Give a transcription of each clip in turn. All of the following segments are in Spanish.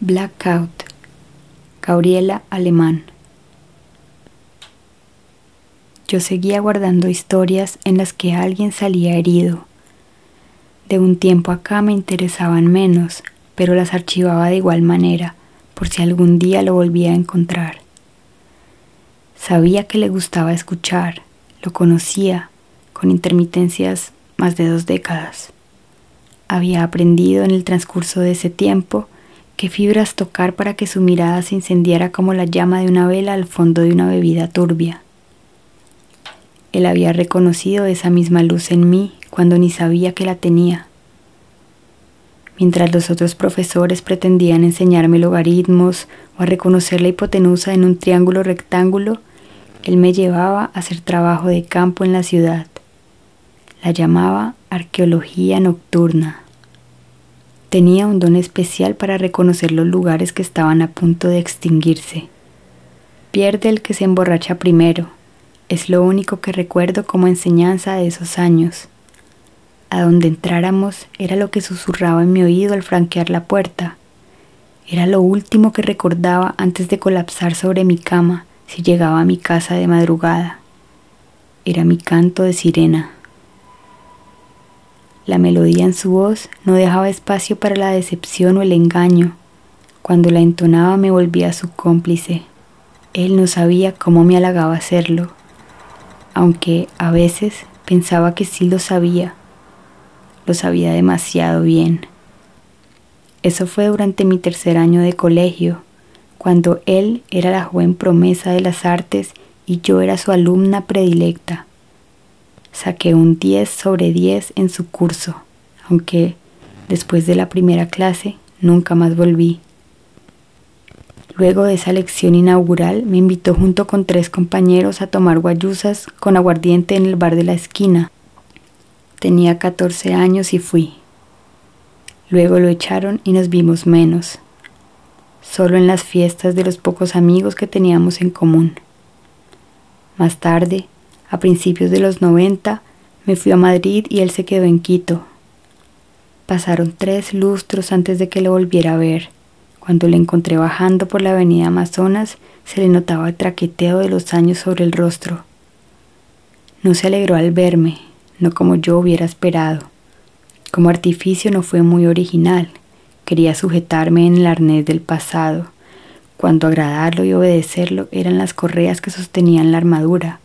Blackout. Gabriela Alemán. Yo seguía guardando historias en las que alguien salía herido. De un tiempo acá me interesaban menos, pero las archivaba de igual manera, por si algún día lo volvía a encontrar. Sabía que le gustaba escuchar, lo conocía, con intermitencias más de dos décadas. Había aprendido en el transcurso de ese tiempo qué fibras tocar para que su mirada se incendiara como la llama de una vela al fondo de una bebida turbia. Él había reconocido esa misma luz en mí cuando ni sabía que la tenía. Mientras los otros profesores pretendían enseñarme logaritmos o a reconocer la hipotenusa en un triángulo rectángulo, él me llevaba a hacer trabajo de campo en la ciudad. La llamaba arqueología nocturna. Tenía un don especial para reconocer los lugares que estaban a punto de extinguirse. Pierde el que se emborracha primero. Es lo único que recuerdo como enseñanza de esos años. A donde entráramos era lo que susurraba en mi oído al franquear la puerta. Era lo último que recordaba antes de colapsar sobre mi cama si llegaba a mi casa de madrugada. Era mi canto de sirena. La melodía en su voz no dejaba espacio para la decepción o el engaño. Cuando la entonaba me volvía su cómplice. Él no sabía cómo me halagaba hacerlo, aunque a veces pensaba que sí lo sabía. Lo sabía demasiado bien. Eso fue durante mi tercer año de colegio, cuando él era la joven promesa de las artes y yo era su alumna predilecta. Saqué un 10 sobre 10 en su curso, aunque después de la primera clase nunca más volví. Luego de esa lección inaugural me invitó junto con tres compañeros a tomar guayusas con aguardiente en el bar de la esquina. Tenía 14 años y fui. Luego lo echaron y nos vimos menos, solo en las fiestas de los pocos amigos que teníamos en común. Más tarde, a principios de los 90 me fui a Madrid y él se quedó en Quito. Pasaron tres lustros antes de que lo volviera a ver. Cuando le encontré bajando por la avenida Amazonas, se le notaba el traqueteo de los años sobre el rostro. No se alegró al verme, no como yo hubiera esperado. Como artificio no fue muy original. Quería sujetarme en el arnés del pasado, cuando agradarlo y obedecerlo eran las correas que sostenían la armadura.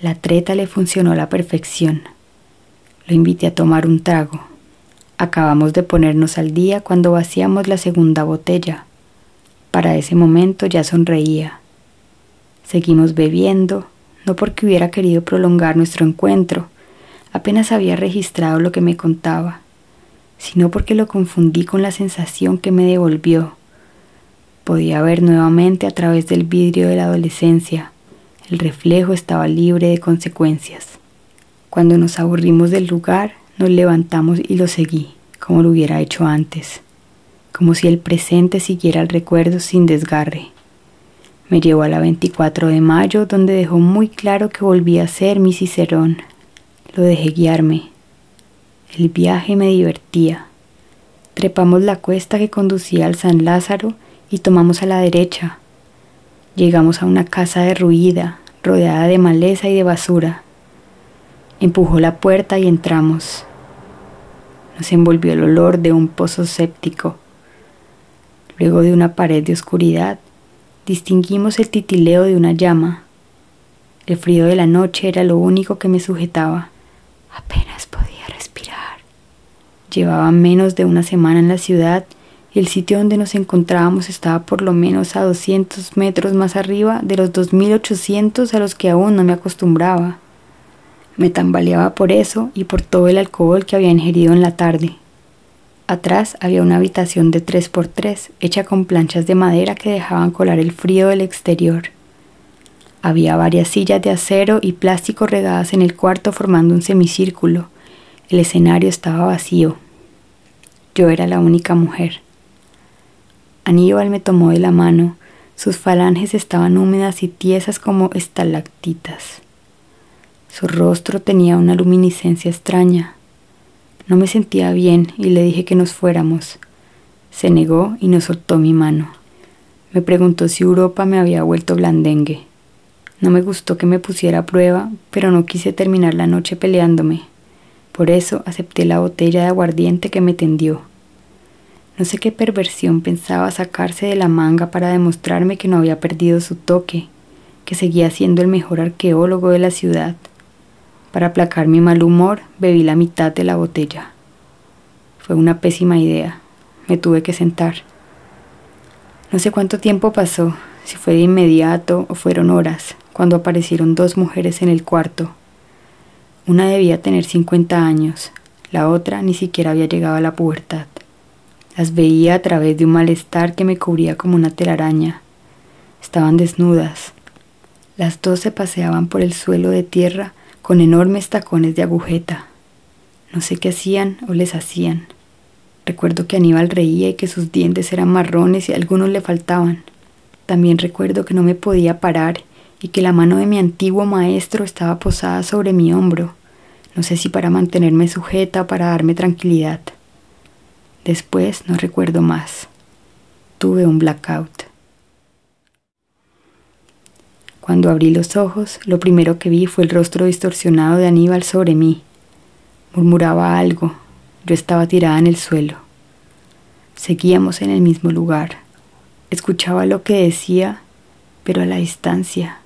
La treta le funcionó a la perfección. Lo invité a tomar un trago. Acabamos de ponernos al día cuando vaciamos la segunda botella. Para ese momento ya sonreía. Seguimos bebiendo, no porque hubiera querido prolongar nuestro encuentro, apenas había registrado lo que me contaba, sino porque lo confundí con la sensación que me devolvió. Podía ver nuevamente a través del vidrio de la adolescencia el reflejo estaba libre de consecuencias. Cuando nos aburrimos del lugar, nos levantamos y lo seguí, como lo hubiera hecho antes, como si el presente siguiera el recuerdo sin desgarre. Me llevó a la 24 de mayo, donde dejó muy claro que volvía a ser mi Cicerón. Lo dejé guiarme. El viaje me divertía. Trepamos la cuesta que conducía al San Lázaro y tomamos a la derecha, Llegamos a una casa derruida, rodeada de maleza y de basura. Empujó la puerta y entramos. Nos envolvió el olor de un pozo séptico. Luego de una pared de oscuridad, distinguimos el titileo de una llama. El frío de la noche era lo único que me sujetaba. Apenas podía respirar. Llevaba menos de una semana en la ciudad el sitio donde nos encontrábamos estaba por lo menos a 200 metros más arriba de los 2800 a los que aún no me acostumbraba. Me tambaleaba por eso y por todo el alcohol que había ingerido en la tarde. Atrás había una habitación de 3x3 hecha con planchas de madera que dejaban colar el frío del exterior. Había varias sillas de acero y plástico regadas en el cuarto formando un semicírculo. El escenario estaba vacío. Yo era la única mujer. Aníbal me tomó de la mano, sus falanges estaban húmedas y tiesas como estalactitas. Su rostro tenía una luminiscencia extraña. No me sentía bien y le dije que nos fuéramos. Se negó y no soltó mi mano. Me preguntó si Europa me había vuelto blandengue. No me gustó que me pusiera a prueba, pero no quise terminar la noche peleándome. Por eso acepté la botella de aguardiente que me tendió. No sé qué perversión pensaba sacarse de la manga para demostrarme que no había perdido su toque, que seguía siendo el mejor arqueólogo de la ciudad. Para aplacar mi mal humor, bebí la mitad de la botella. Fue una pésima idea. Me tuve que sentar. No sé cuánto tiempo pasó, si fue de inmediato o fueron horas, cuando aparecieron dos mujeres en el cuarto. Una debía tener 50 años, la otra ni siquiera había llegado a la pubertad. Las veía a través de un malestar que me cubría como una telaraña. Estaban desnudas. Las dos se paseaban por el suelo de tierra con enormes tacones de agujeta. No sé qué hacían o les hacían. Recuerdo que Aníbal reía y que sus dientes eran marrones y algunos le faltaban. También recuerdo que no me podía parar y que la mano de mi antiguo maestro estaba posada sobre mi hombro, no sé si para mantenerme sujeta o para darme tranquilidad. Después no recuerdo más. Tuve un blackout. Cuando abrí los ojos, lo primero que vi fue el rostro distorsionado de Aníbal sobre mí. Murmuraba algo, yo estaba tirada en el suelo. Seguíamos en el mismo lugar. Escuchaba lo que decía, pero a la distancia,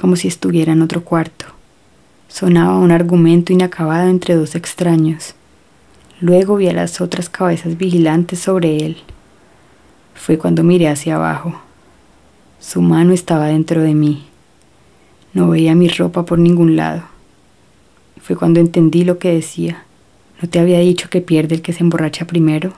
como si estuviera en otro cuarto. Sonaba un argumento inacabado entre dos extraños. Luego vi a las otras cabezas vigilantes sobre él. Fue cuando miré hacia abajo. Su mano estaba dentro de mí. No veía mi ropa por ningún lado. Fue cuando entendí lo que decía. ¿No te había dicho que pierde el que se emborracha primero?